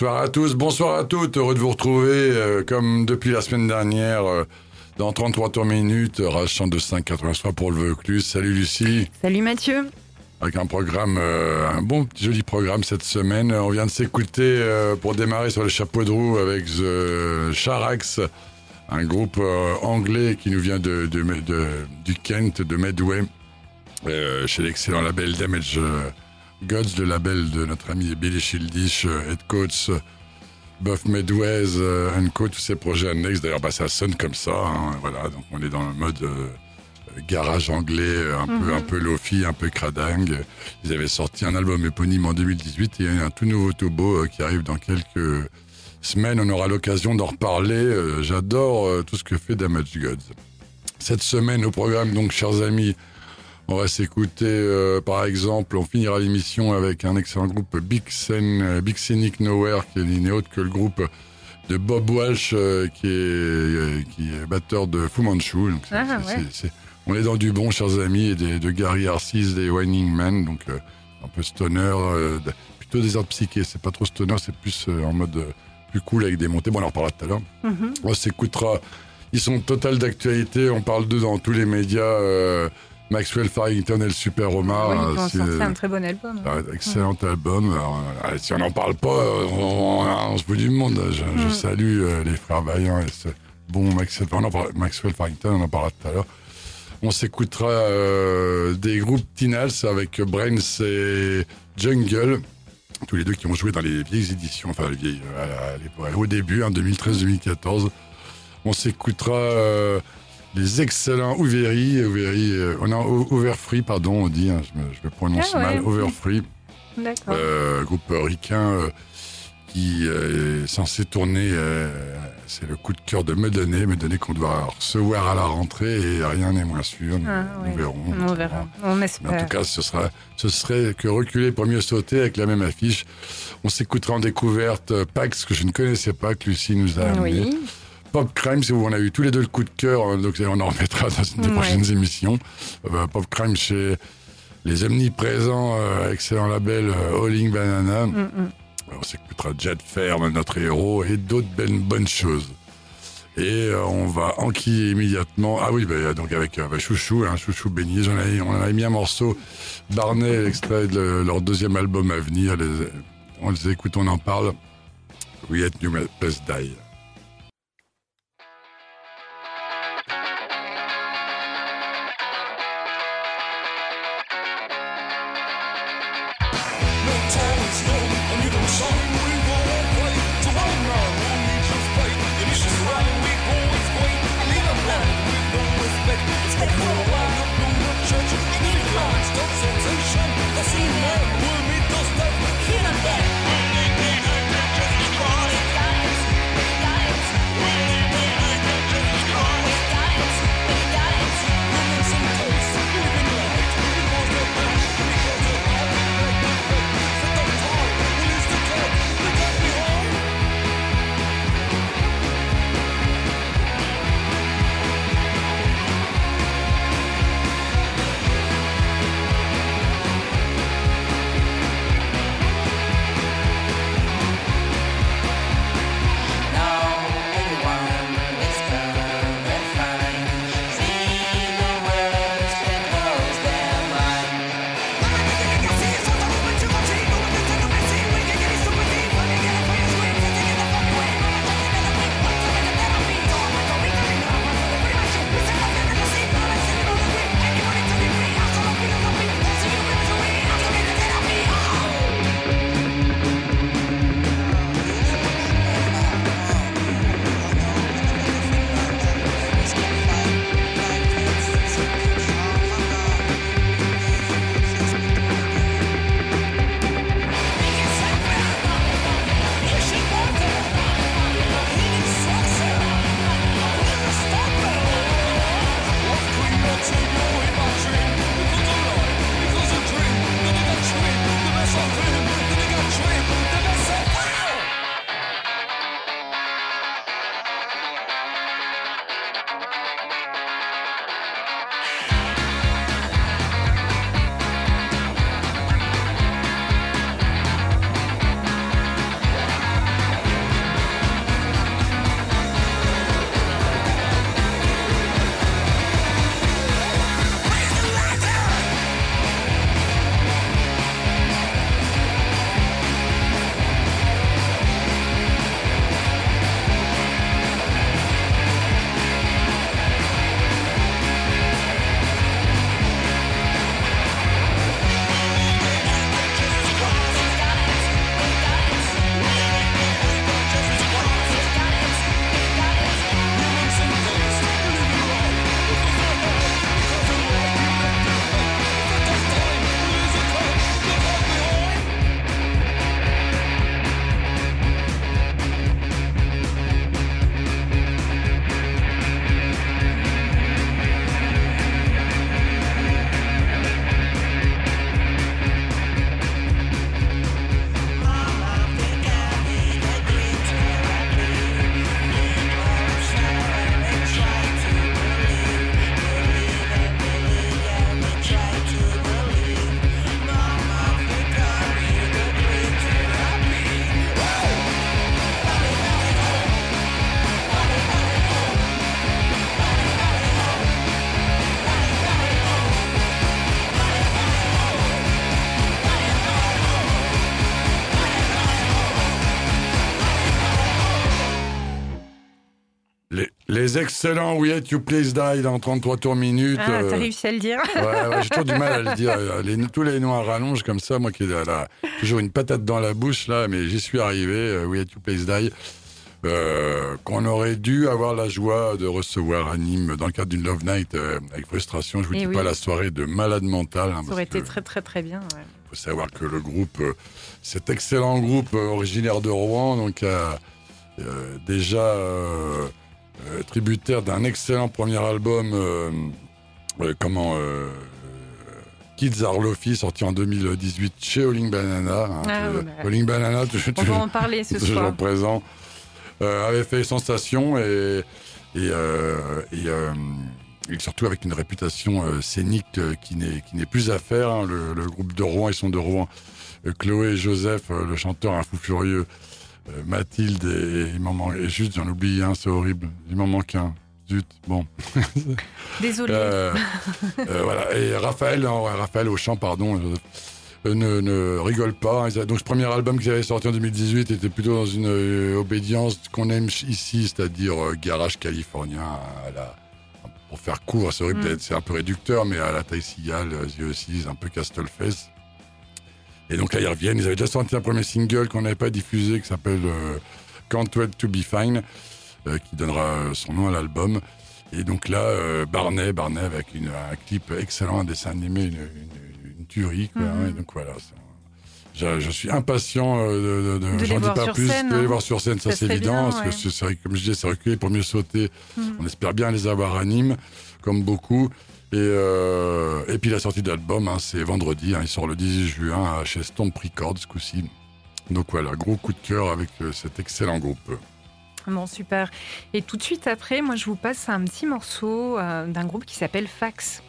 Bonsoir à tous, bonsoir à toutes, heureux de vous retrouver euh, comme depuis la semaine dernière euh, dans 33 tours minutes, Rage 102.5 83 pour le Vaucluse. Salut Lucie, Salut Mathieu. avec un programme, euh, un bon petit joli programme cette semaine. On vient de s'écouter pour démarrer sur le chapeau de roue avec The Charax, un groupe anglais qui nous vient de, de- de- du Kent, de Medway, chez l'excellent label Damage Gods, le label de notre ami Billy Childish, euh, Head Coach, euh, Buff Medways, euh, and Co, tous ces projets annexes. D'ailleurs, bah, ça sonne comme ça. hein, voilà, donc on est dans le mode euh, garage anglais, euh, un peu un peu lofi, un peu cradingue. Ils avaient sorti un album éponyme en 2018 et il y a un tout nouveau tobo euh, qui arrive dans quelques semaines. On aura l'occasion d'en reparler. Euh, J'adore euh, tout ce que fait Damage Gods. Cette semaine au programme, donc, chers amis, on va s'écouter, euh, par exemple, on finira l'émission avec un excellent groupe Big, Sen, euh, Big Scenic Nowhere, qui est n'est autre que le groupe de Bob Walsh, euh, qui, est, euh, qui est batteur de Fu Manchu. Donc, Ah, ouais. c'est- on est dans du bon, chers amis, et des- de Gary Arcis, des Winding Man, donc euh, un peu stoner, euh, plutôt des arts psychés. C'est pas trop stoner, c'est plus euh, en mode euh, plus cool avec des montées. Bon, on en reparlera tout à l'heure. Mhm. On s'écoutera. Ils sont total d'actualité. On parle d'eux dans tous les médias. Maxwell Farrington et le Super Omar. oui, euh, c'est- un très bon album. un excellent album. Alors, euh, si on n'en parle pas, euh, on, on, on se fout du monde. Je, je Mm. salue euh, les frères Vaillant et ce bon Maxwell, on en parle- Maxwell Farrington, on en parlera tout à l'heure. On s'écoutera euh, des groupes Tinals avec Brains et Jungle. Tous les deux qui ont joué dans les vieilles éditions, enfin les vieilles, à la- à l'époque, au début, en 2013-2014. On s'écoutera euh, les excellents Ouveri, Ouveri, euh, on a Overfree, pardon, on dit, hein, je, me, je me prononce Ah ouais. mal, Overfree, euh, groupe ricain euh, qui euh, est censé tourner, euh, c'est le coup de cœur de Medonnet, Medonnet qu'on doit recevoir à la rentrée et rien n'est moins sûr, nous, Ah, nous ouais. verrons. On verra. On Mais en espère. tout cas, ce, sera, ce serait que reculer pour mieux sauter avec la même affiche. On s'écoutera en découverte Pax, que je ne connaissais pas, que Lucie nous a amené. oui. Pop Crime, c'est où on a eu tous les deux le coup de cœur, euh, donc on en remettra dans une des Ouais. prochaines émissions. Euh, Pop Crime chez les omniprésents, euh, excellent label Alling Banana. Mm, mm. On s'écoutera Jet Ferme, notre héros, et d'autres belles bonnes choses. Et euh, on va enquiller immédiatement. Ah oui, bah, donc avec euh, bah, Chouchou, hein, Chouchou Béni, j'en ai, on en avait mis un morceau. Barnet, extrait de leur deuxième album à venir. Les- on les écoute, on en parle. We at New Place Die. Les, excellents We Hate You Please Die dans 33 tours minutes. Ah, euh, t'as réussi à le dire Ouais, ouais, j'ai toujours du mal à le dire. Euh, Les- tous les noms à rallonge comme ça, moi qui ai toujours une patate dans la bouche, là, mais j'y suis arrivé. euh, We Hate You Please Die. euh, qu'on aurait dû avoir la joie de recevoir à Nîmes dans le cadre d'une Love Night euh, avec frustration. Je vous Eh dis oui. pas la soirée de malade mental. hein, Ça aurait été très très très bien. ouais. faut savoir que le groupe, euh, cet excellent groupe euh, originaire de Rouen, donc a euh, déjà euh, euh, tributaire d'un excellent premier album, euh, euh, comment euh, Kids Are Lofi, sorti en 2018 chez Olling Banana. hein, Ah, bah. Banana, toujours, On va en parler ce toujours soir. présent. euh, avait fait sensation et, et, euh, et, euh, et surtout avec une réputation euh, scénique euh, qui n'est qui n'est plus à faire. hein. Le, le groupe de Rouen, ils sont de Rouen. Euh, Chloé et Joseph, euh, le chanteur un fou furieux, euh, Mathilde et, il m'en manque et juste j'en oublie un, c'est horrible. Il m'en manque un. Zut, bon. Désolée. Euh, euh, voilà. Et Raphaël, non, Raphaël Auchan, pardon, euh, ne, ne rigole pas. Donc, ce premier album qu'ils avaient sorti en 2018 était plutôt dans une euh, obédience qu'on aime ici, c'est-à-dire euh, garage californien à la- pour faire court, c'est horrible, Mm. c'est un peu réducteur, mais à la taille cigale, euh, aussi, un peu Castlefest. Et donc là, ils reviennent. Ils avaient déjà sorti un premier single qu'on n'avait pas diffusé, qui s'appelle euh, Can't Wait to Be Fine, euh, qui donnera euh, son nom à l'album. Et donc là, euh, Barnet, Barnet avec une, un clip excellent, un dessin animé, une, une, une tuerie. Quoi, Mhm. donc voilà. Je, je suis impatient euh, de, de, De les j'en dis pas plus, scène, de les hein. voir sur scène, ça, c'est évident, bien, parce que c'est- comme je disais, c'est reculé pour mieux sauter. Mhm. On espère bien les avoir à Nîmes, comme beaucoup. Et, euh, et puis la sortie d'album, hein, c'est vendredi, hein, il sort le 18 juin chez Stomp Records ce coup-ci. Donc voilà, gros coup de cœur avec euh, cet excellent groupe. Bon, super. Et tout de suite après, moi, je vous passe un petit morceau euh, d'un groupe qui s'appelle Fax.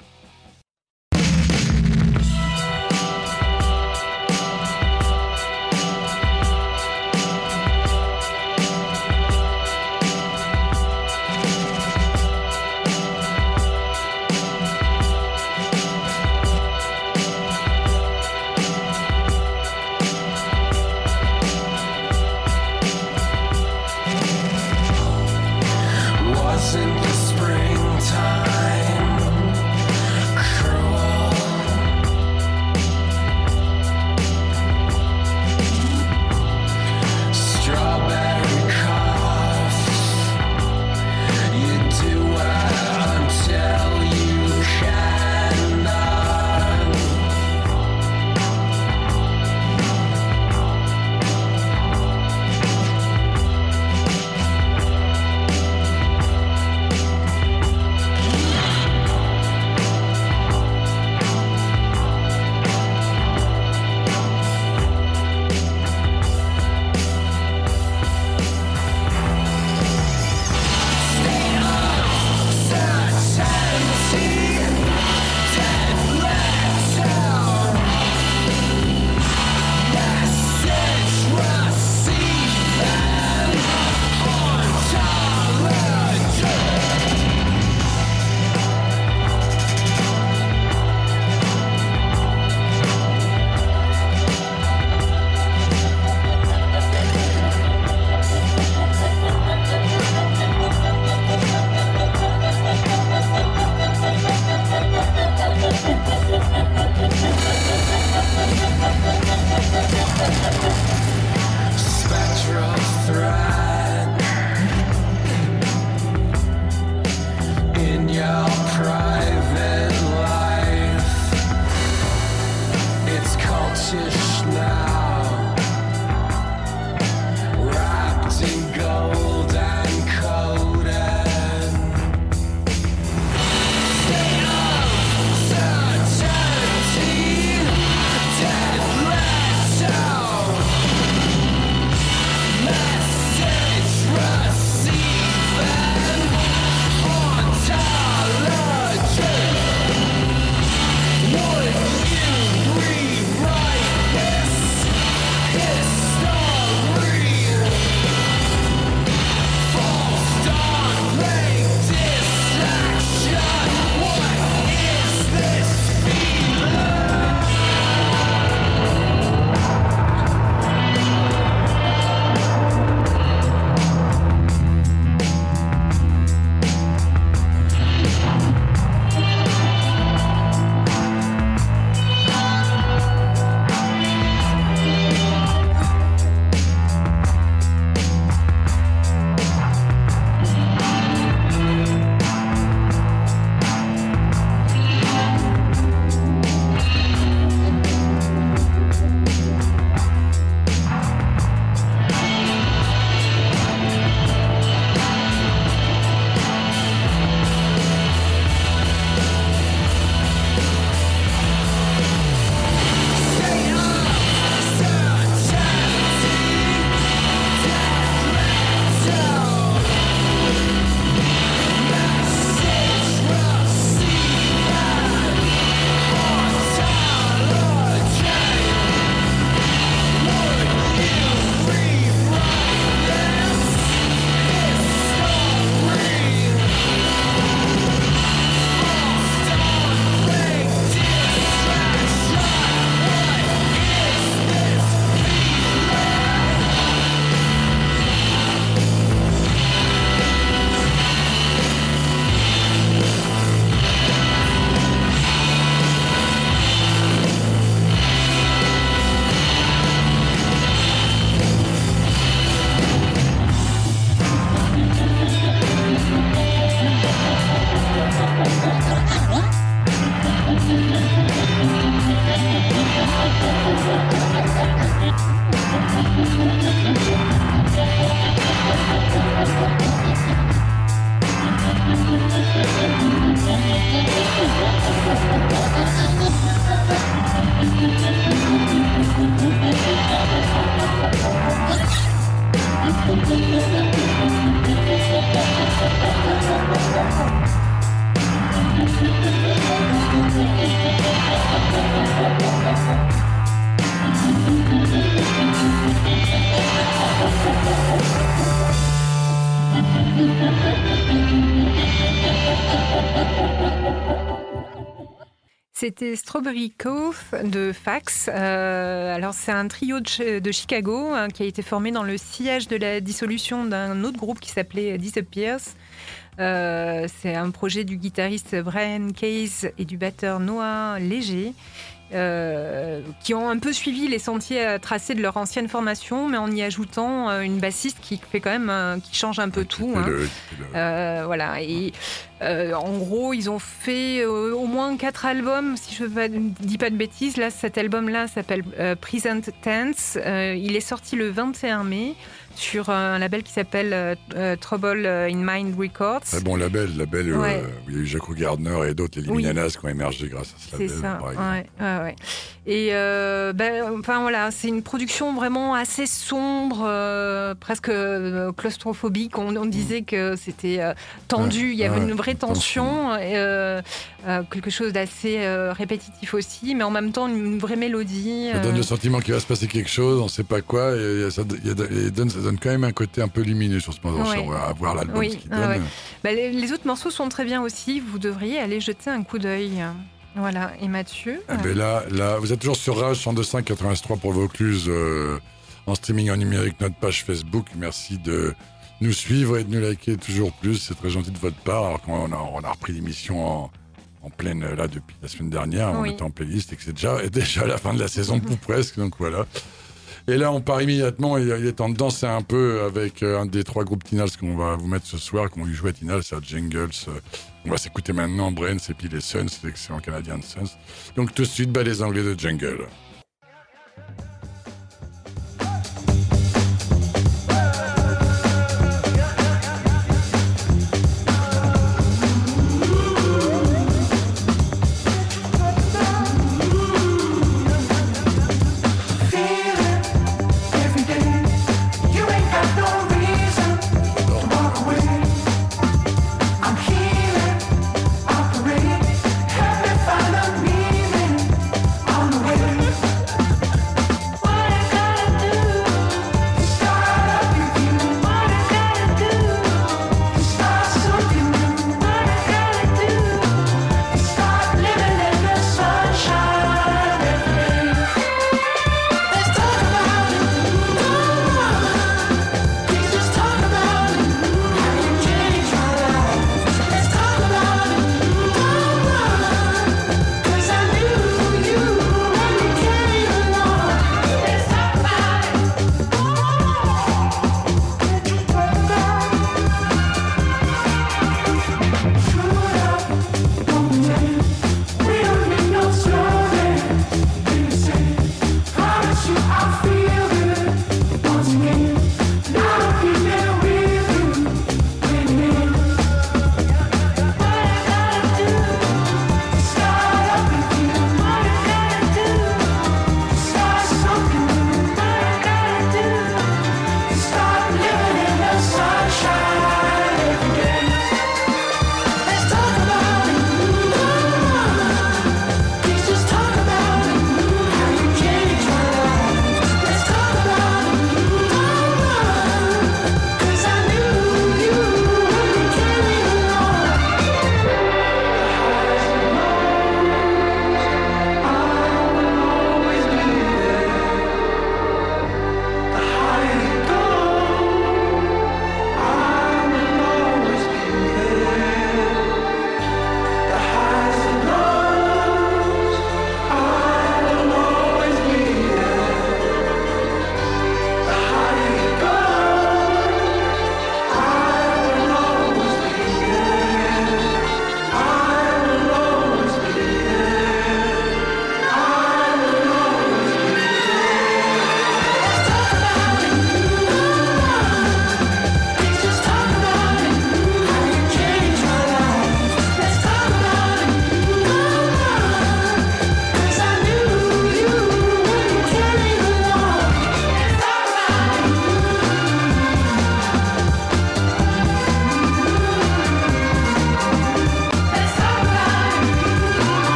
Cove de Fax. Euh, c'est un trio de Chicago hein, qui a été formé dans le sillage de la dissolution d'un autre groupe qui s'appelait Disappears. Euh, c'est un projet du guitariste Brian Case et du batteur Noah Léger. Euh, qui ont un peu suivi les sentiers euh, tracés de leur ancienne formation, mais en y ajoutant euh, une bassiste qui fait quand même, euh, qui change un peu tout. Hein. le- et le- voilà. Et en gros, ils ont fait au moins quatre albums, si je ne dis pas de bêtises. Là, cet album-là s'appelle Present Tense. Il est sorti le 21 mai sur un label qui s'appelle euh, euh, Trouble in Mind Records. Très bon label, label Ouais. euh, où il y a eu Jaco Gardner et d'autres, les Oui. Liminanas qui ont émergé grâce à ce C'est label. ça, par exemple. ouais. Et euh, ben, enfin voilà, c'est une production vraiment assez sombre, euh, presque claustrophobique. On, on disait que c'était tendu, il y avait une vraie tension, et, quelque chose d'assez répétitif aussi, mais en même temps une, vraie mélodie. Ça donne le sentiment qu'il va se passer quelque chose, on ne sait pas quoi, et, ça, donne, ça donne quand même un côté un peu lumineux sur ce morceau, Ouais. on va voir l'album Oui, ah donne. ouais. ben, les, les autres morceaux sont très bien aussi. Vous devriez aller jeter un coup d'œil. Voilà. Et Mathieu. Eh ben là, là, vous êtes toujours sur Rage 102.5 83 pour Vaucluse euh, en streaming en numérique, notre page Facebook. Merci de nous suivre et de nous liker toujours plus. C'est très gentil de votre part. Alors qu'on a, on a repris l'émission en, en pleine là depuis la semaine dernière. On Oui. était en playlist et que c'est déjà, déjà la fin de la saison ou presque. Donc voilà. Et là, on part immédiatement. Il est temps de danser un peu avec euh, un des trois groupes Tinals qu'on va vous mettre ce soir, qu'on va jouer à Tinals, à Jingles. Euh, On va s'écouter maintenant Brains et puis les Suns, l'excellent Canadien Suns. Donc tout de suite, bah, les Anglais de Jungle.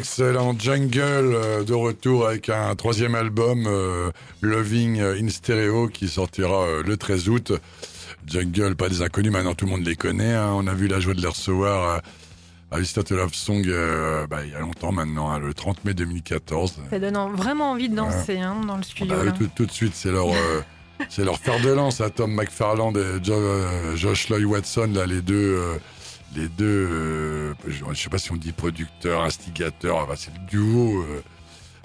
Les excellents Jungle euh, de retour avec un troisième album, euh, Loving in Stereo, qui sortira euh, le 13 août. Jungle, pas des inconnus, maintenant tout le monde les connaît. hein. On a vu la joie de les recevoir à, à to Love Song euh, bah, il y a longtemps maintenant, hein, le 30 mai 2014. Ça donne en- vraiment envie de danser hein, dans le studio. Bah, là. tout, tout de suite, c'est leur, euh, c'est leur fer de lance à Tom McFarland et Jo- euh, Josh Lloyd Watson, là, les deux, euh, les deux, euh, je, je sais pas si on dit producteur, instigateur, enfin, c'est le duo euh,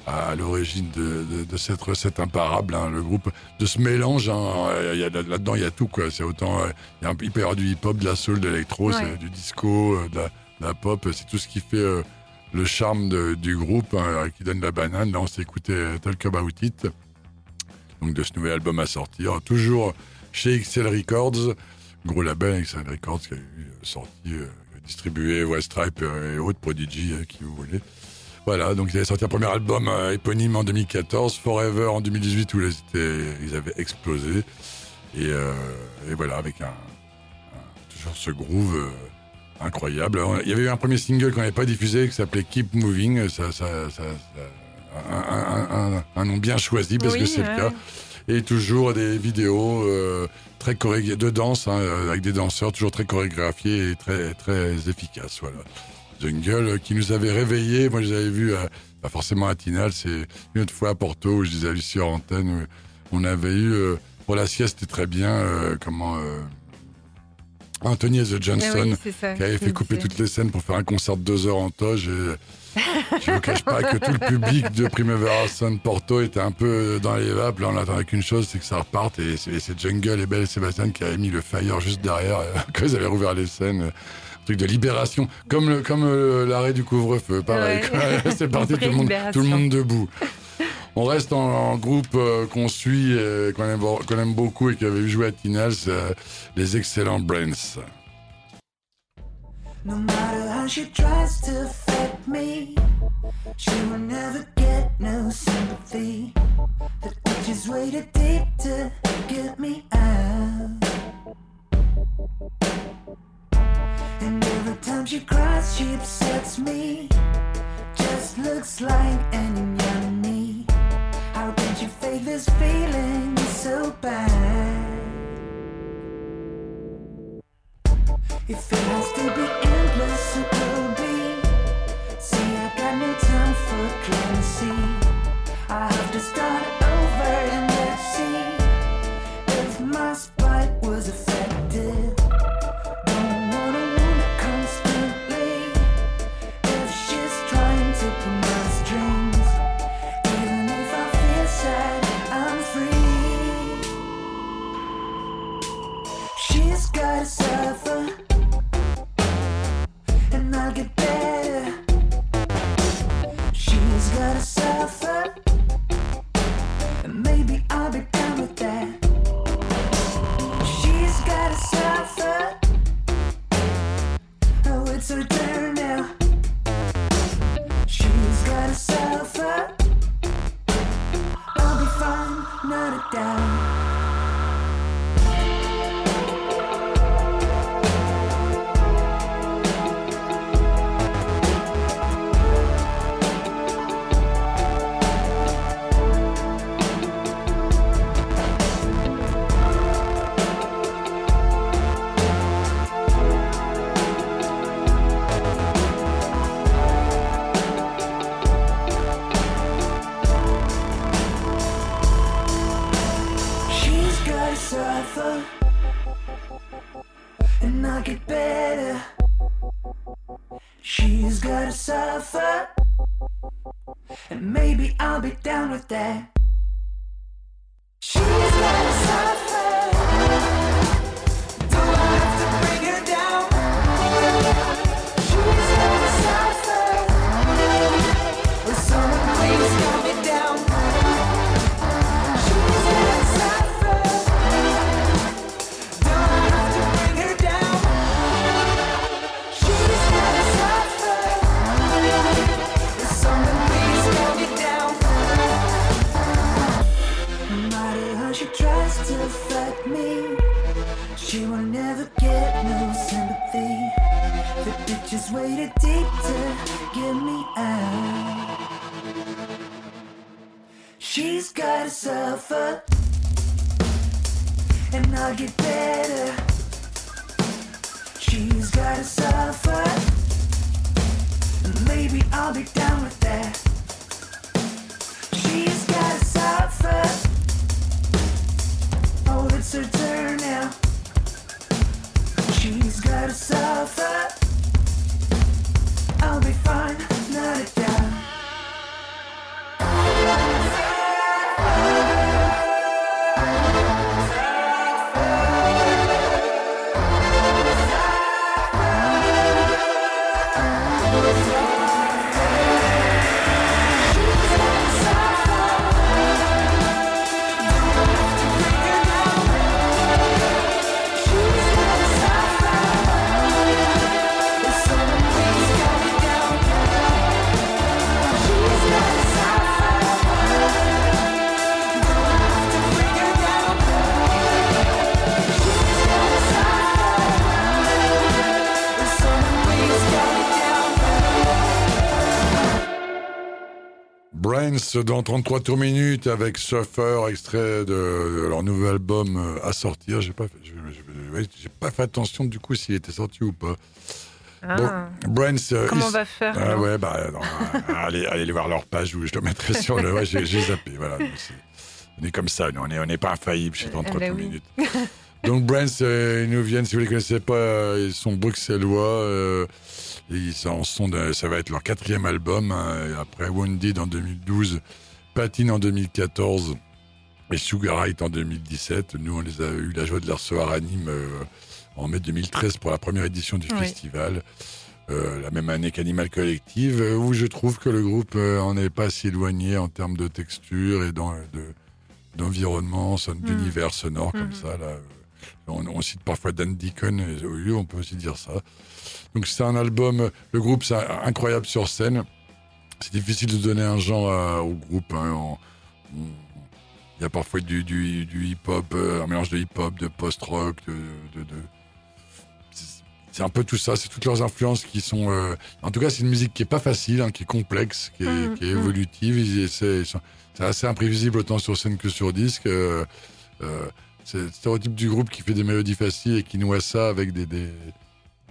à l'origine de, de- de cette recette imparable, hein, le groupe, de ce mélange. hein, Là-dedans, il y a tout, quoi. C'est autant, euh, il y a un- il peut y avoir du hip-hop, de la soul, de l'électro, Ouais. du disco, de la, de la pop, c'est tout ce qui fait euh, le charme du groupe, hein, qui donne la banane. Là, on s'est écouté Talk About It donc de ce nouvel album à sortir, toujours chez XL Records, gros label XL Records qui a eu euh, sorti, euh, distribué West Stripe euh, et autres Prodigy, qui vous voulez. Voilà, donc ils avaient sorti un premier album éponyme en 2014, Forever en 2018 où ils, étaient, ils avaient explosé. Et, et voilà, avec un, un- toujours ce groove incroyable. Il y avait eu un premier single qu'on n'avait pas diffusé qui s'appelait Keep Moving. Ça, ça, ça, ça- un, un- un- un nom bien choisi parce que c'est ouais. le cas. Et toujours des vidéos euh, très chorég- de danse hein, euh, avec des danseurs toujours très chorégraphiés et très très efficaces. Voilà. Jungle euh, qui nous avait réveillés. Moi, je les avais vus, euh, pas forcément à Tinal, c'est une autre fois à Porto où je les avais vus sur antenne. où on avait eu euh, pour la sieste, c'était très bien. euh, comment euh, Anthony et The Ah Johnson oui, qui avait fait couper disais. toutes les scènes pour faire un concert de deux heures en toge. Et je ne vous cache pas que tout le public de Primavera Sound Porto était un peu dans les vapes. Là, on n'attendait qu'une chose, c'est que ça reparte. Et c'est Jungle et Belle Sébastien qui avaient mis le fire juste derrière euh, quand ils avaient rouvert les scènes. euh, truc de libération, comme le, comme euh, l'arrêt du couvre-feu, pareil. Ouais. C'est parti, tout le monde, libération. tout le monde debout. On reste en, en groupe euh, qu'on suit, euh, qu'on aime, beaucoup et qui avait joué à Tinal, c'est, euh, les excellents Brains. No matter how she tries to affect me, she will never get no sympathy. The itch is way too deep to get me out. And every time she cries, she upsets me. Just looks like an enemy. How can she fake this feeling so bad? If it has to be endless, it will be. See, I got no time for clemency. I it's her turn now. She's got herself Dans 33 tours minutes avec Suffer, extrait de, leur nouvel album euh, à sortir. J'ai pas, fait- j'ai pas attention du coup s'il était sorti ou pas. Ah. Bon, Brains. euh, Comment on va faire Ah ouais, bah, non, euh, allez, allez voir leur page où je le mettrai sur le. Ouais, j'ai zappé, voilà. On est comme ça, nous, on n'est on est pas infaillible chez 33 bah tours oui. minutes. Donc, Brands, euh, ils nous viennent, si vous les connaissez pas, euh, ils sont bruxellois. euh, ils en sont de- ça va être leur quatrième album. hein, après Wounded en 2012, Patine en 2014 et Sugar Right en 2017. Nous, on les a eu la joie de les recevoir à Nîmes euh, en mai 2013 pour la première édition du Oui. festival. Euh, la même année qu'Animal Collective, euh, où je trouve que le groupe euh, en est pas si éloigné en termes de texture et de, d'environnement, son- d'univers sonore comme Mhm. ça. Là. On, on cite parfois Dan Deacon, et oui, on peut aussi dire ça. Donc c'est un album, le groupe c'est incroyable sur scène. C'est difficile de donner un genre à- au groupe. hein. On- on- il y a parfois du, du, du hip-hop, euh, un mélange de hip-hop, de post-rock, de, de, de- c'est- un peu tout ça, c'est toutes leurs influences qui sont. euh, En tout cas, c'est une musique qui est pas facile, hein, qui est complexe, qui est, Mhm, qui est mhm. évolutive. C'est assez imprévisible autant sur scène que sur disque. euh, c'est le stéréotype du groupe qui fait des mélodies faciles et qui noie ça avec des, des,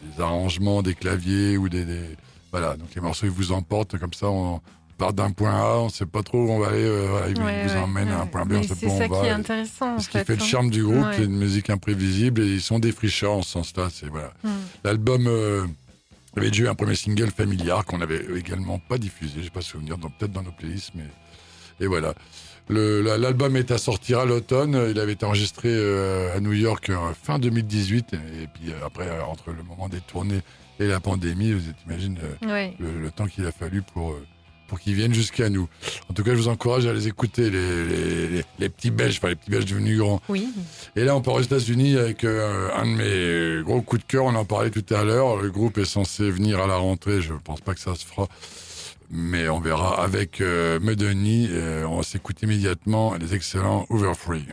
des arrangements, des claviers ou des, des- Voilà, donc les morceaux ils vous emportent comme ça. On part d'un point A, on sait pas trop où on va aller. euh, voilà, ils Ouais, vous ouais, emmènent à un point B, Mais on sait C'est pas où ça on va. qui est intéressant. ce qui fait le hein. charme du groupe, c'est une musique imprévisible et ils sont défricheurs en ce sens-là. C'est voilà. Mm. L'album euh, avait déjà eu un premier single familiar qu'on avait également pas diffusé, j'ai pas souvenir, dans- peut-être dans nos playlists, mais et voilà. L'album est à sortir à l'automne. Il avait été enregistré euh, à New York euh, fin 2018 et puis euh, après entre le moment des tournées et la pandémie, vous imaginez Ouais. le, le temps qu'il a fallu pour, pour qu'ils viennent jusqu'à nous. En tout cas, je vous encourage à les écouter, les, les, les- les petits Belges, enfin les petits Belges devenus grands. Oui. Et là, on part aux États-Unis avec un de mes gros coups de cœur. On en parlait tout à l'heure. Le groupe est censé venir à la rentrée. Je pense pas que ça se fera. Mais on verra avec euh, Medony. Euh, on s'écoute immédiatement les excellents Overfree.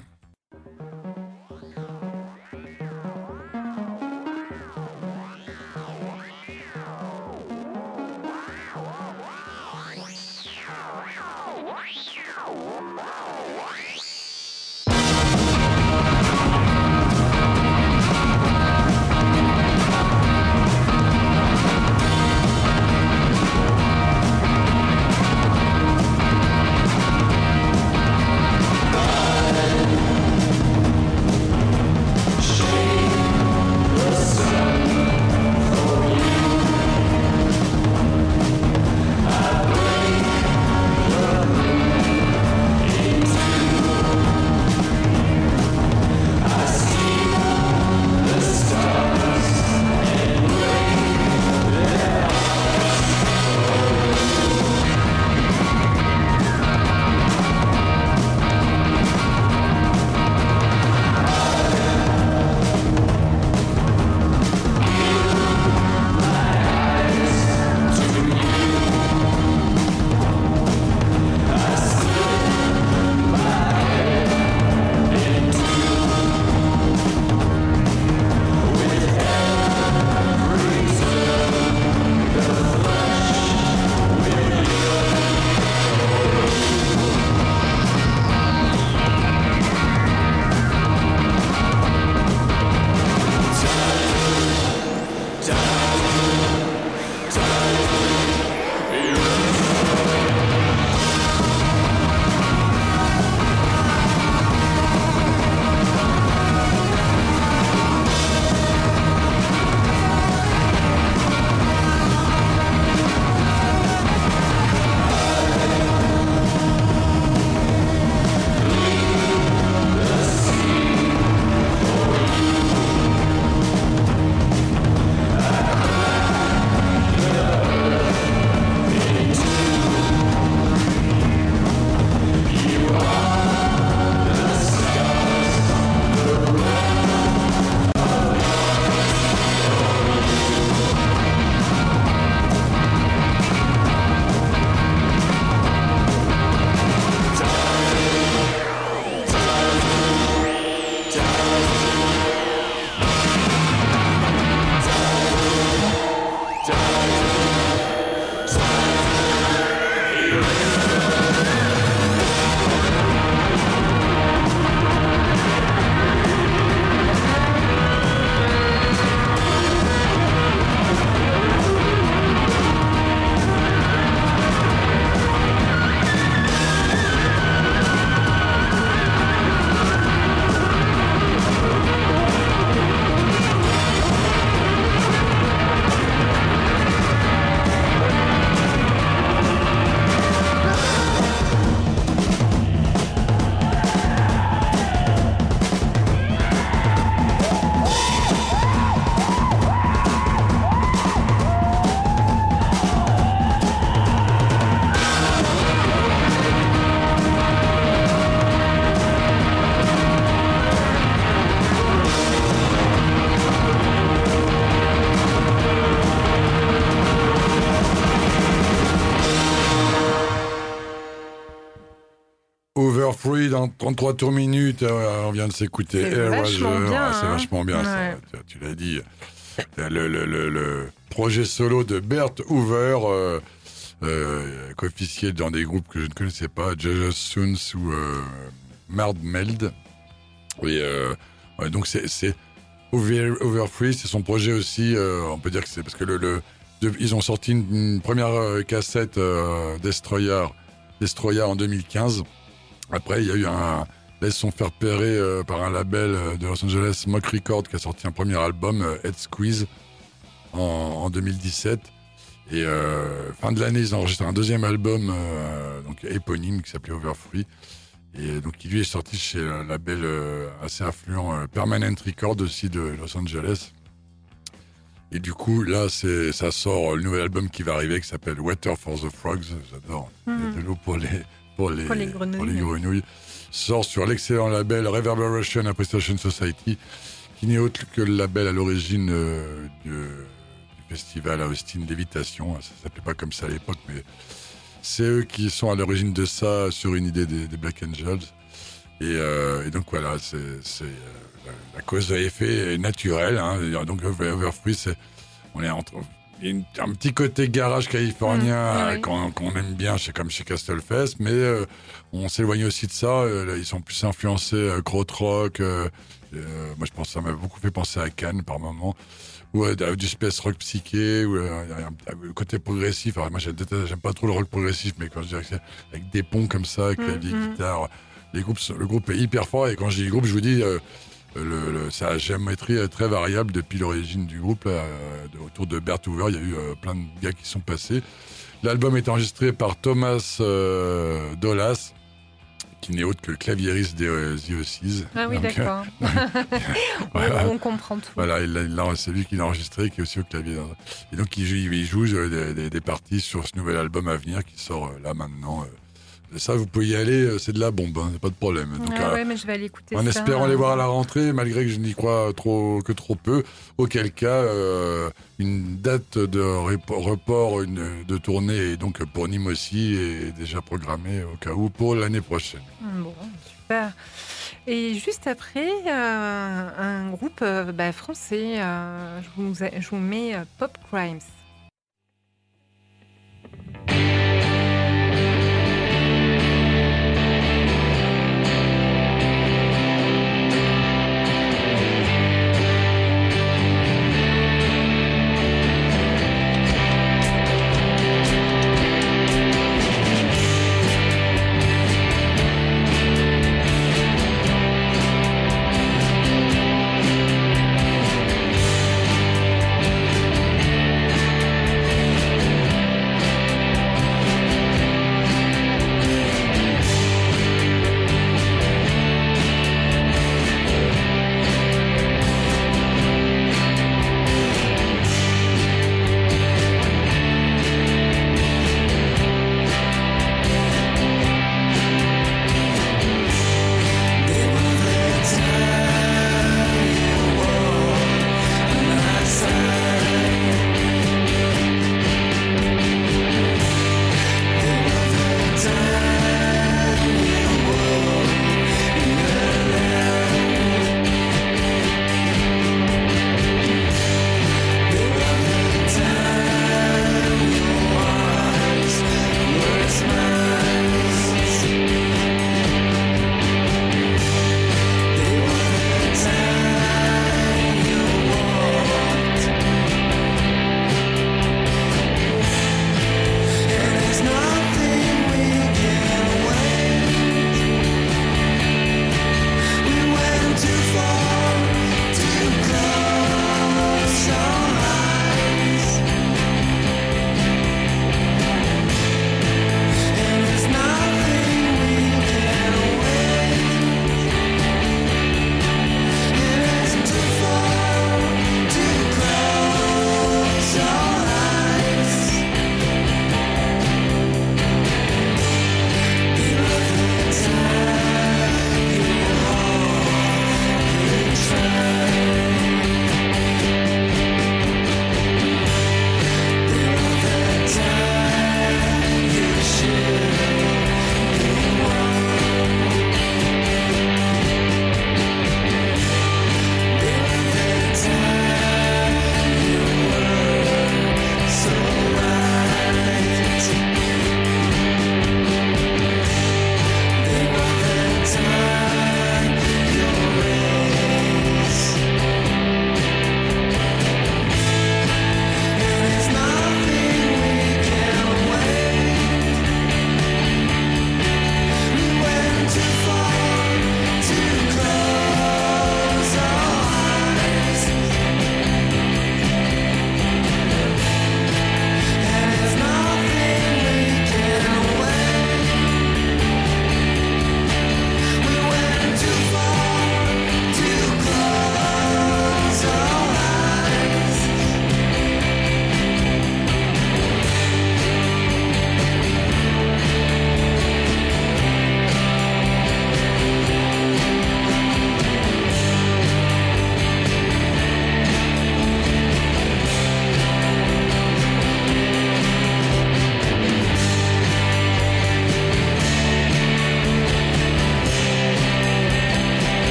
Free dans 33 tours minutes, euh, on vient de s'écouter. C'est vachement bien, Ah, C'est hein. vachement bien ça, Ouais. tu- tu l'as dit. Le, le- le- le projet solo de Bert Hoover, euh, euh, dans des groupes que je ne connaissais pas, Jojo Soons ou euh, Mard Meld. Et euh, ouais, donc c'est c'est Over, Over Free, c'est son projet aussi. euh, on peut dire que c'est parce que le, le- de- ils ont sorti une, une première cassette Destroyer, Destroyer en 2015. Après, il y a eu un. Là, ils se sont fait repérer euh, par un label euh, de Los Angeles, Mock Record, qui a sorti un premier album, euh, Head Squeeze, en, en 2017. Et euh, fin de l'année, ils ont enregistré un deuxième album, euh, donc éponyme, qui s'appelait Overfree. Et donc, qui lui est sorti chez un label assez influent, Permanent Record aussi de Los Angeles. Et du coup, là, ça sort le nouvel album qui va arriver, qui s'appelle Water for the Frogs. J'adore. Il a de l'eau pour les, pour les, Pour les grenouilles. pour les grenouilles. Sort sur l'excellent label Reverberation Appreciation Society, qui n'est autre que le label à l'origine euh, du, du festival à Austin Lévitation. Ça s'appelait pas comme ça à l'époque, mais c'est eux qui sont à l'origine de ça sur une idée des, des Black Angels. Et, euh, et donc voilà, c'est euh, la, la cause à effet est naturelle. Hein. Donc Over- Overfree, c'est on est entre une- un petit côté garage californien Mmh, oui. qu'on aime bien, chez, comme chez Castlefest, mais euh, on s'éloigne aussi de ça. euh, là, ils sont plus influencés euh, krautrock. euh, euh, moi, je pense que ça m'a beaucoup fait penser à Cannes par moment. Ou du space rock psyché, ou le côté progressif. Alors, moi, j'aime pas trop le rock progressif, mais quand je c'est avec des ponts comme ça, avec la Mm, vieille mm. guitare, les groupes, le groupe est hyper fort. Et quand je dis groupe, je vous dis, le, le- sa géométrie est très variable depuis l'origine du groupe. là, euh, autour de Bert Hoover, il y a eu euh, plein de gars qui sont passés. L'album est enregistré par Thomas euh, Dolas, qui n'est autre que le claviériste des euh, The. Ah oui, d'accord. voilà. on, on comprend tout. Voilà, il il c'est lui qui l'a enregistré, qui est aussi au clavier. Et donc, il joue, il joue euh, des, des- des parties sur ce nouvel album à venir qui sort là maintenant. Et ça, vous pouvez y aller, euh, c'est de la bombe, hein, pas de problème. Donc, Ah euh, ouais, mais je vais aller écouter en ça. espérant les voir à la rentrée, malgré que je n'y crois trop, que trop peu. Auquel cas, euh, une date de repo- report une, de tournée, et donc pour Nîmes aussi, est déjà programmée au cas où pour l'année prochaine. Bon, super. Et juste après, euh, un groupe bah, français, je, vous, je vous mets Pop Crimes.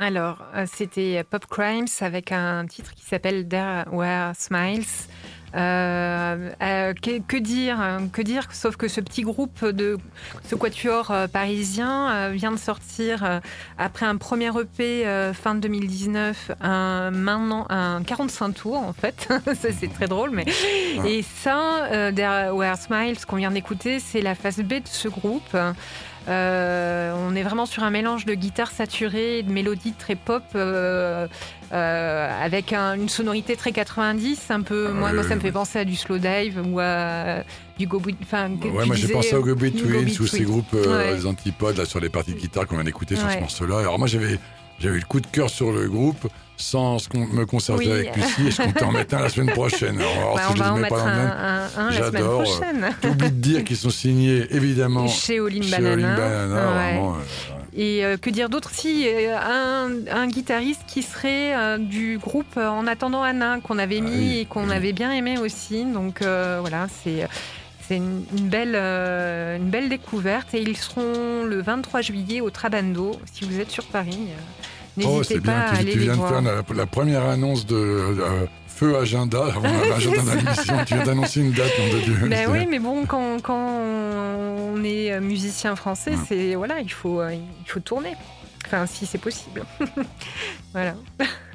Alors, euh, c'était Pop Crimes avec un titre qui s'appelle There Were Smiles. Euh, euh, que, que dire Que dire? Sauf que ce petit groupe de ce quatuor euh, parisien euh, vient de sortir euh, après un premier EP euh, fin 2019, un maintenant un 45 tours en fait. ça c'est très drôle, mais et ça, euh, There Were Smiles qu'on vient d'écouter, c'est la phase B de ce groupe. Euh, on est vraiment sur un mélange de guitare saturée et de mélodies très pop euh, euh, avec un- une sonorité très 90. Un peu, moi, Ouais, moi, ça me fait penser à du slow dive ou à du go Enfin, Ouais, moi j'ai pensé au Go Between, ou ces groupes, Ouais. les antipodes, là, sur les parties de guitare qu'on vient d'écouter sur ce morceau-là. Alors moi j'avais j'avais eu le coup de cœur sur le groupe sans me concerter Oui. avec Lucie et je comptais en mettre un la semaine prochaine. Alors, Ouais, si on je va en mets mettre pas un, un- un la semaine j'adore. J'oublie de dire qu'ils sont signés évidemment Chez chez Banana. All In Banana, Ouais. vraiment, euh, Et euh, que dire d'autre Si, euh, un, un guitariste qui serait euh, du groupe En attendant Anna, qu'on avait Ah mis oui, et qu'on oui. avait bien aimé aussi. Donc voilà, c'est. Une, une belle, une belle découverte et ils seront le 23 juillet au Trabando. Si vous êtes sur Paris, Oh, c'est bien, tu, tu viens de voir. faire la, la première annonce de euh, Feu Agenda, avant l'agenda de l'émission, tu viens d'annoncer une date, nom de Dieu. Ben oui, mais bon, quand, quand on est euh, musicien français, Ouais. c'est voilà, il faut, euh, il faut tourner. Enfin, si c'est possible. voilà.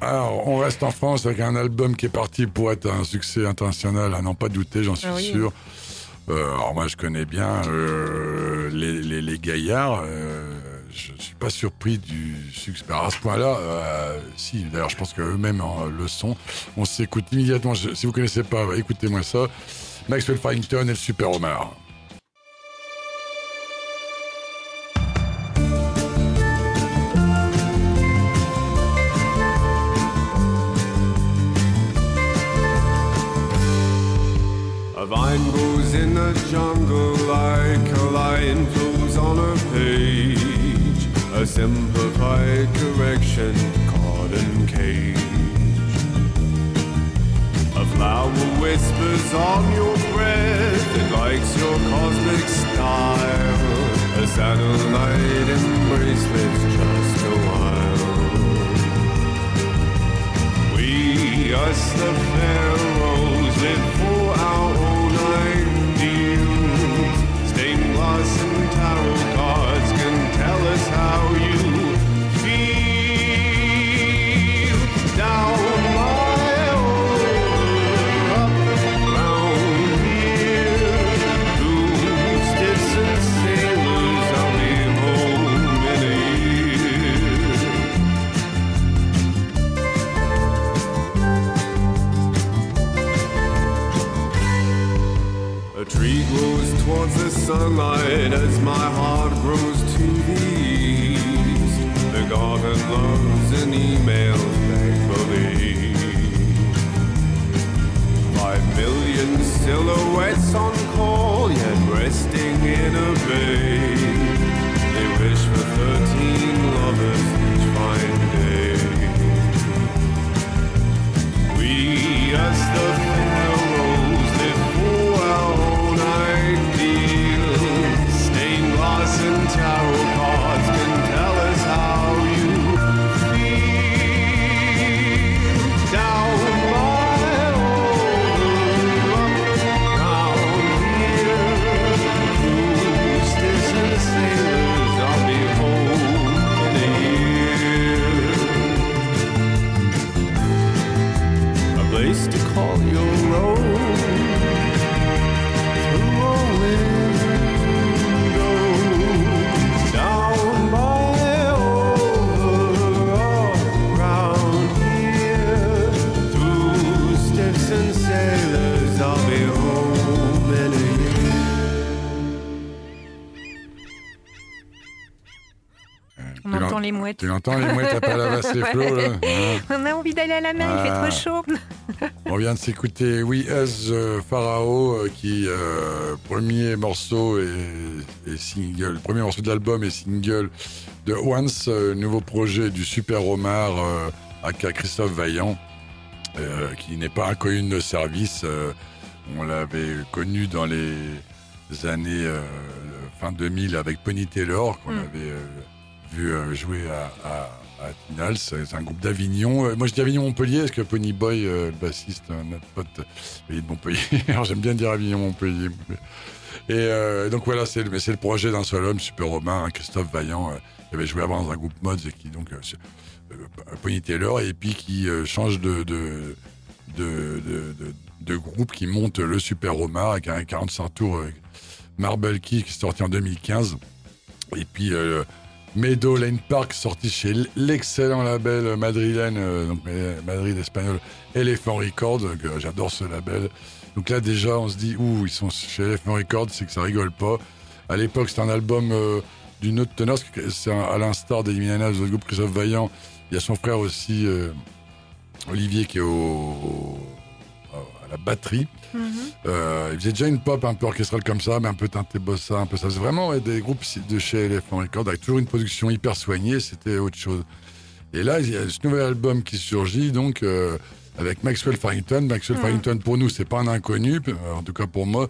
Alors, on reste en France avec un album qui est parti pour être un succès international, à n'en pas douter, j'en suis Ah oui. sûr. Euh, alors moi, je connais bien euh, les, les, les gaillards. euh, je suis pas surpris du succès. Alors, à ce point-là, euh, si, d'ailleurs, je pense qu'eux-mêmes en- le sont. On s'écoute immédiatement. Si vous connaissez pas, écoutez-moi ça. Maxwell Farrington et le Super Omar. Caught in cage. A flower whispers on your breath, it likes your cosmic style. A satellite in bracelets just a while. We, us the pharaohs, towards the sunlight as my heart grows to the east. The garden loves emails make believe. Five million silhouettes on call, yet resting in a bay. They wish for thirteen lovers each fine day. We, us the Là On a envie d'aller à la mer, il Ah. fait trop chaud. On vient de s'écouter We Us euh, Pharao, euh, qui euh, premier morceau et, et single, premier morceau de l'album et single de Once, euh, nouveau projet du Super Omar euh, aka Christophe Vaillant, qui n'est pas inconnu de nos services. on l'avait connu dans les années fin 2000 avec Pony Taylor, qu'on Mm. avait vu jouer à Tinal. C'est un groupe d'Avignon. Euh, moi, je dis Avignon-Montpellier, parce que Pony Boy, euh, le bassiste, notre pote, euh, il est de Montpellier. Alors, j'aime bien dire Avignon-Montpellier. Et donc, voilà, c'est le, projet d'un seul homme, super romain, hein, Christophe Vaillant, euh, qui avait joué avant dans un groupe Mods et qui, donc, Pony Taylor, et puis qui change de, de, groupe, qui monte le Super Romar avec un 45 tours Marble Key qui est sorti en 2015. Et puis Meadow Lane Park sorti chez l'excellent label madrilène, euh, donc euh, Madrid espagnol, Elephant Records, j'adore ce label. Donc là déjà on se dit, ouh, ils sont chez Elephant Records, c'est que ça rigole pas. À l'époque c'était un album euh, d'une autre teneur, c'est à l'instar des Minanas, le groupe Christophe Vaillant, il y a son frère aussi, Olivier, qui est au, la batterie. Mhm. Euh, il faisait déjà une pop un peu orchestrale comme ça, mais un peu teinté bossa, un peu ça. C'est vraiment ouais, des groupes de chez Elephant Records avec toujours une production hyper soignée, c'était autre chose. Et là, il y a ce nouvel album qui surgit, donc euh, avec Maxwell Farrington. Maxwell Mhm. Farrington, pour nous, c'est pas un inconnu, euh, en tout cas pour moi,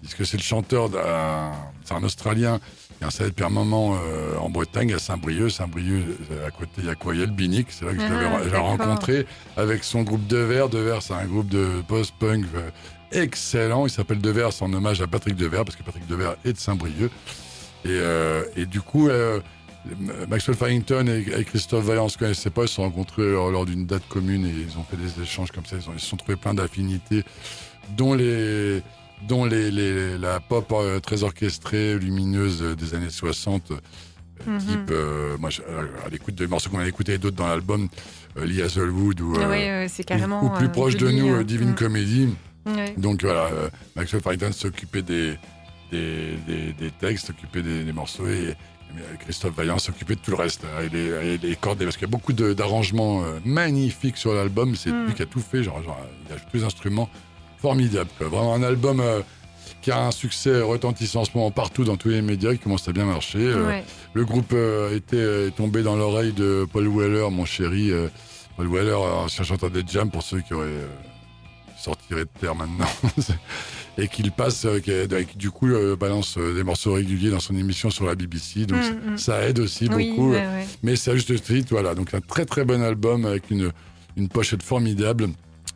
puisque c'est le chanteur d'un. C'est un Australien qui a installé depuis un moment euh, en Bretagne, à Saint-Brieuc. Saint-Brieuc, euh, à côté, il y a quoi Il y a le Binic, c'est là que je Ah, l'ai rencontré avec son groupe De Verre. De Verre, c'est un groupe de post-punk euh, excellent. Il s'appelle De Verre, c'est en hommage à Patrick De Verre, parce que Patrick De Verre est de Saint-Brieuc. Et, euh, et du coup, euh, Maxwell Farrington et, Christophe Vaillant ne se connaissaient pas, ils se sont rencontrés lors, lors d'une date commune et ils ont fait des échanges comme ça. Ils, ont- ils se sont trouvés plein d'affinités, dont les dont les, les- la pop euh, très orchestrée, lumineuse euh, des années 60, euh, Mhm. type, euh, moi, je- à l'écoute des morceaux qu'on a écoutés et d'autres dans l'album, euh, Lee Hazelwood ou, Ah euh, ou- ou, plus proche de nous, euh, Divine mm. Comedy. Donc voilà, Maxwell Farrington s'occupait des, des, des, des textes, s'occupait des, des morceaux et, Christophe Vaillant s'occupait de tout le reste. hein, et les, et les cordes, parce qu'il y a beaucoup de- d'arrangements magnifiques sur l'album. C'est Mm. lui qui a tout fait, genre, genre, il a tous les instruments formidables. quoi. Vraiment un album euh, qui a un succès retentissant en ce moment partout dans tous les médias, qui commence à bien marcher. Euh, Ouais. le groupe euh, était est tombé dans l'oreille de Paul Weller, mon chéri. Paul Weller, ancien chanteur des Jam, pour ceux qui auraient sortirait de terre maintenant. et qu'il passe, qui, du coup balance des morceaux réguliers dans son émission sur la BBC. Donc Mm, ça, mm. ça aide aussi Oui, beaucoup. ouais, ouais. Mais c'est juste titre, voilà. Donc un très très bon album avec une, une pochette formidable.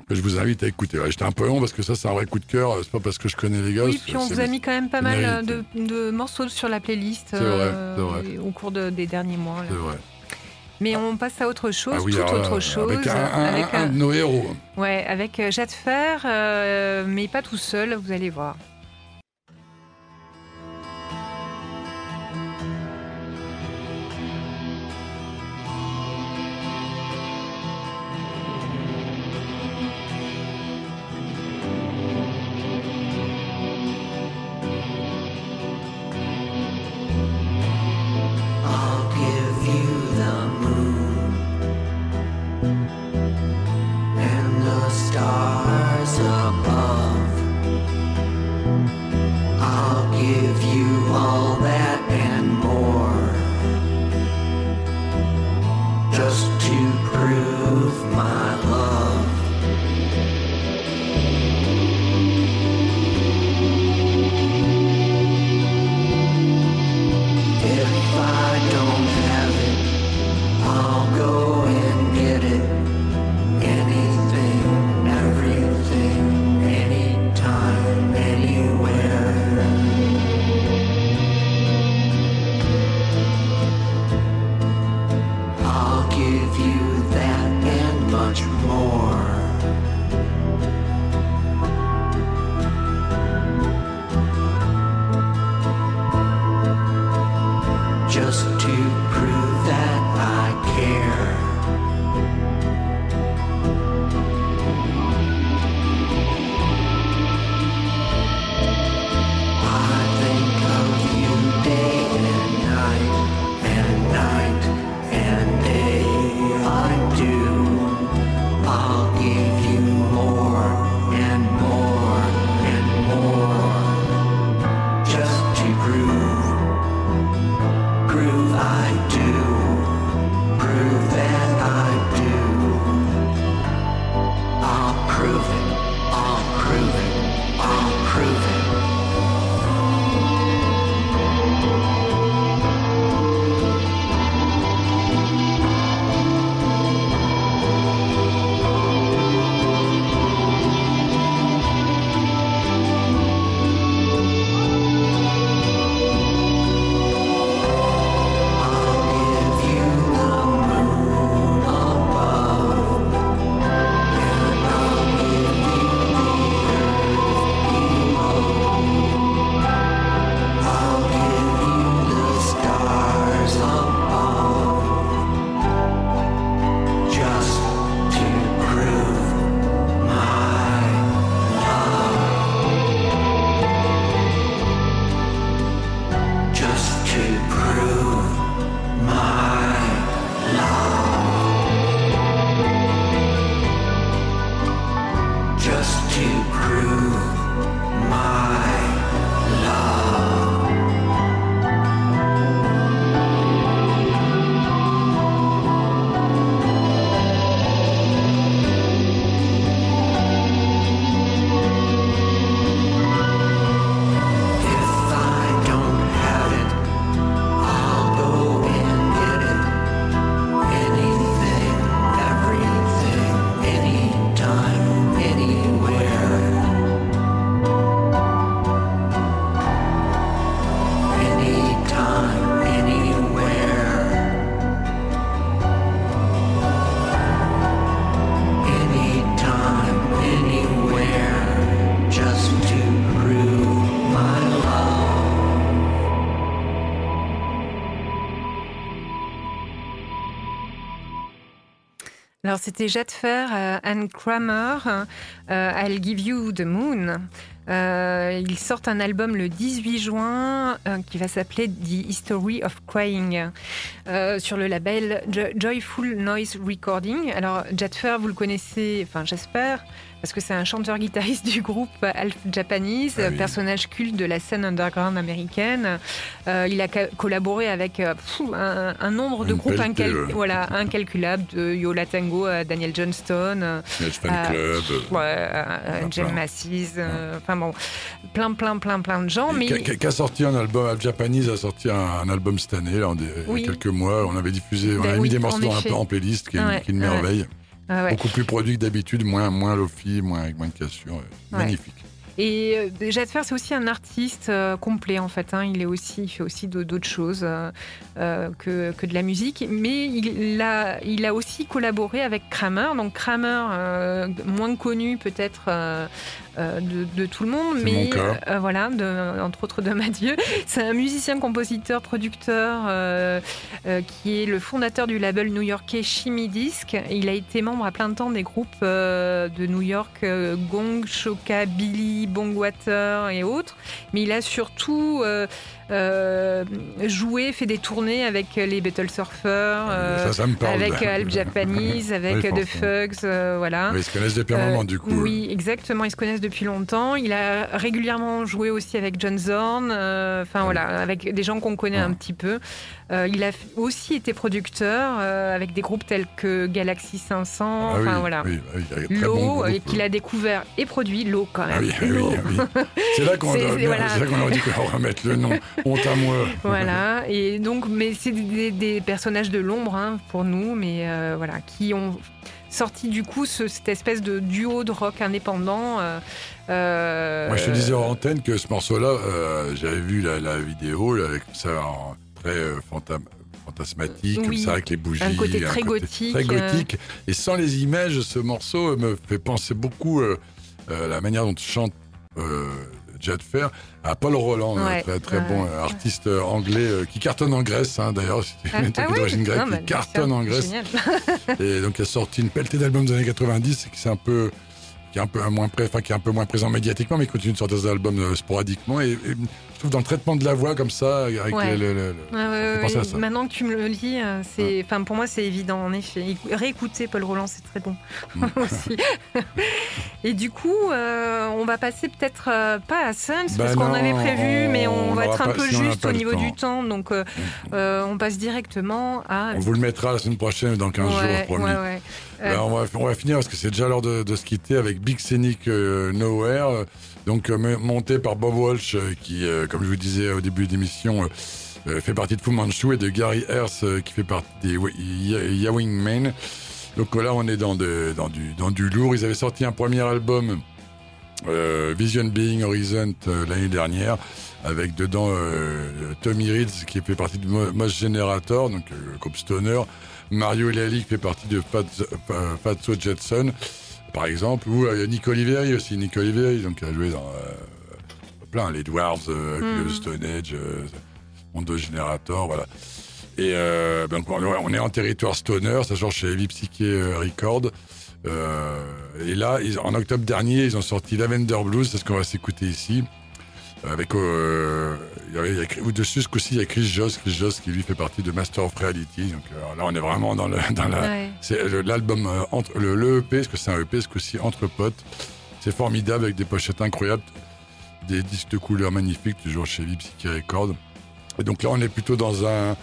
Que je vous invite à écouter. Ouais, J'étais un peu long parce que ça, c'est un vrai coup de cœur. C'est pas parce que je connais les gars. Oui, puis on vous a mis quand même pas mal euh, de, de morceaux sur la playlist vrai, c'est vrai. au cours de- des derniers mois. C'est vrai. Mais on passe à autre chose, Ah oui, toute alors là, autre chose. Avec un, un- avec un un- de nos héros. Ouais, avec euh, Jade Fer, euh, mais pas tout seul, vous allez voir. Alors c'était Jade Fair, euh, Anne Kramer, euh, I'll Give You the Moon. Euh, ils sortent un album le 18 juin euh, qui va s'appeler The History of Crying sur le label Jo- Joyful Noise Recording. Alors Fair, vous le connaissez, enfin j'espère, parce que c'est un chanteur-guitariste du groupe Half Japanese, Ah oui. personnage culte de la scène underground américaine. Euh, il a collaboré avec euh, un, un nombre de Une groupes incal- voilà, incalculables, de Yola Tango à Daniel Johnston. euh, Edge Fan Ah, Club. Ouais, plein. Massis, enfin bon, plein, plein, plein, plein de gens. Et Mais qui a- sorti un album, Al Japanese a sorti un, un album cette année, là, en des- Oui. il y a quelques mois. On avait diffusé, on Ben avait oui, mis des morceaux un- en playlist, qui est, une- Ouais, qui est une ouais. Ah ouais. Beaucoup plus produit que d'habitude, moins, moins lofi, moins, avec moins de cassures. Ouais. Magnifique. Et euh, Fair, c'est aussi un artiste euh, complet en fait. hein. Il est aussi, il fait aussi d'autres choses euh, euh, que, que de la musique. Mais il a, il a aussi collaboré avec Kramer. Donc Kramer, euh, moins connu peut-être euh, de, de tout le monde, mais euh, voilà, de- entre autres de Mathieu. C'est un musicien, compositeur, producteur euh, qui est le fondateur du label new-yorkais Shimmy Disc. Il a été membre à plein de temps des groupes de New York, Gong, Shoka, Billy, Bongwater et autres. Mais il a surtout euh, joué, fait des tournées avec les Battle Surfers, euh, ça, ça avec Alp Japanese, avec Oui, The. Fugs, euh, voilà. Oui, ils se connaissent depuis un moment, du coup. Oui, exactement. Ils se connaissent depuis longtemps. Il a régulièrement joué aussi avec John Zorn. euh, Enfin Ah voilà, avec des gens qu'on connaît un petit peu. Euh, il a aussi été producteur euh, avec des groupes tels que Galaxy 500. Ah oui, enfin voilà. oui, très bon L'eau, groupe. euh, qu'il a découvert et produit, l'eau quand même. Ah ah L'eau. C'est là qu'on voilà. qu'on aurait dit qu'on va remettre le nom. Honte à moi. Voilà, et donc, mais c'est des, des personnages de l'ombre hein, pour nous, mais euh, voilà, qui ont sorti du coup ce- cette espèce de duo de rock indépendant. Moi, je te disais en antenne que ce morceau-là, j'avais vu la, la vidéo, là, avec ça, en très euh, fantam- fantasmatique, comme ça, avec les bougies. Un côté très gothique, Très euh. gothique. Et sans les images, ce morceau euh, me fait penser beaucoup euh, euh, la manière dont chante euh, Jade Fair à Paul Roland, Ouais, très, très bon artiste anglais qui cartonne en Grèce, hein, d'ailleurs. C'est Ah, ah oui d'origine grecque bah, qui bien cartonne en Grèce. Et donc, il a sorti une pelletée d'albums des années 90 qui c'est un peu qui est un peu moins pré- enfin, qui est un peu moins présent médiatiquement, mais il continue de sortir des albums sporadiquement. Et, et je trouve dans le traitement de la voix comme ça, avec Ouais. le, le- le- ouais, ouais, ça. Maintenant que tu me le dis, euh, c'est, enfin pour moi c'est évident en effet. Réécouter Paul Roland, c'est très bon Mm. aussi. Et du coup, euh, on va passer peut-être euh, pas à Suns Bah parce qu'on avait prévu, on- mais on, on va être un peu si juste au niveau temps. du temps, donc euh, euh, on passe directement à. On vous le mettra la semaine prochaine, dans 15 ouais, jours, promis. Là, on, va, on va finir parce que c'est déjà l'heure de, de se quitter avec Big Scenic Nowhere, donc euh, monté par Bob Walsh, euh, qui, euh, comme je vous disais au début de l'émission, fait partie de Fu Manchu et de Gary euh, qui fait partie des Yawing Men. Donc là, on est dans, de- dans, du, dans du lourd. Ils avaient sorti un premier album, euh, Vision Being Horizon, l'année dernière, avec dedans euh, Tommy Reeds, qui fait partie de Mo- Moss Generator, donc groupe Stoner. Mario Lally qui fait partie de Fats, Fatso Jetson, par exemple, ou euh, Nick Oliveri aussi. Nick Oliveri, donc, qui a joué dans euh, plein, les Dwarves, euh, le Stone Age, euh, Mondo Generator, voilà. Et donc, on est en territoire stoner, ça genre chez Heavy Psyché euh, Record. Et là, ils- en octobre dernier, ils ont sorti Lavender Blues, c'est ce qu'on va s'écouter ici. Avec, euh, il y avait, il y a, ou dessus aussi, il y a Chris Joss, Chris Joss qui lui fait partie de Master of Reality. Donc euh, là, on est vraiment dans, le, dans la, ouais. c'est l'album euh, entre le, le EP, parce que c'est un EP, ce coup-ci entre potes. C'est formidable avec des pochettes incroyables, des disques de couleurs magnifiques, toujours chez Psyche Record. Et donc là, on est plutôt dans un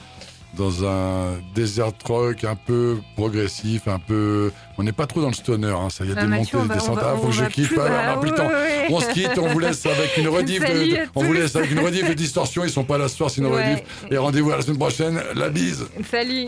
dans un desert rock un peu progressif, un peu. On n'est pas trop dans le stoner, hein, ça y a Ah, des Mathieu, montées, des descentes. Ah, faut que je plus- pas, Ah, ouais, ouais, ouais. On se quitte, on vous laisse avec une rediff de, on vous laisse avec une rediff de distorsion, ils sont pas là ce soir, c'est une Ouais. rediff. Et rendez-vous à la semaine prochaine. La bise. Salut.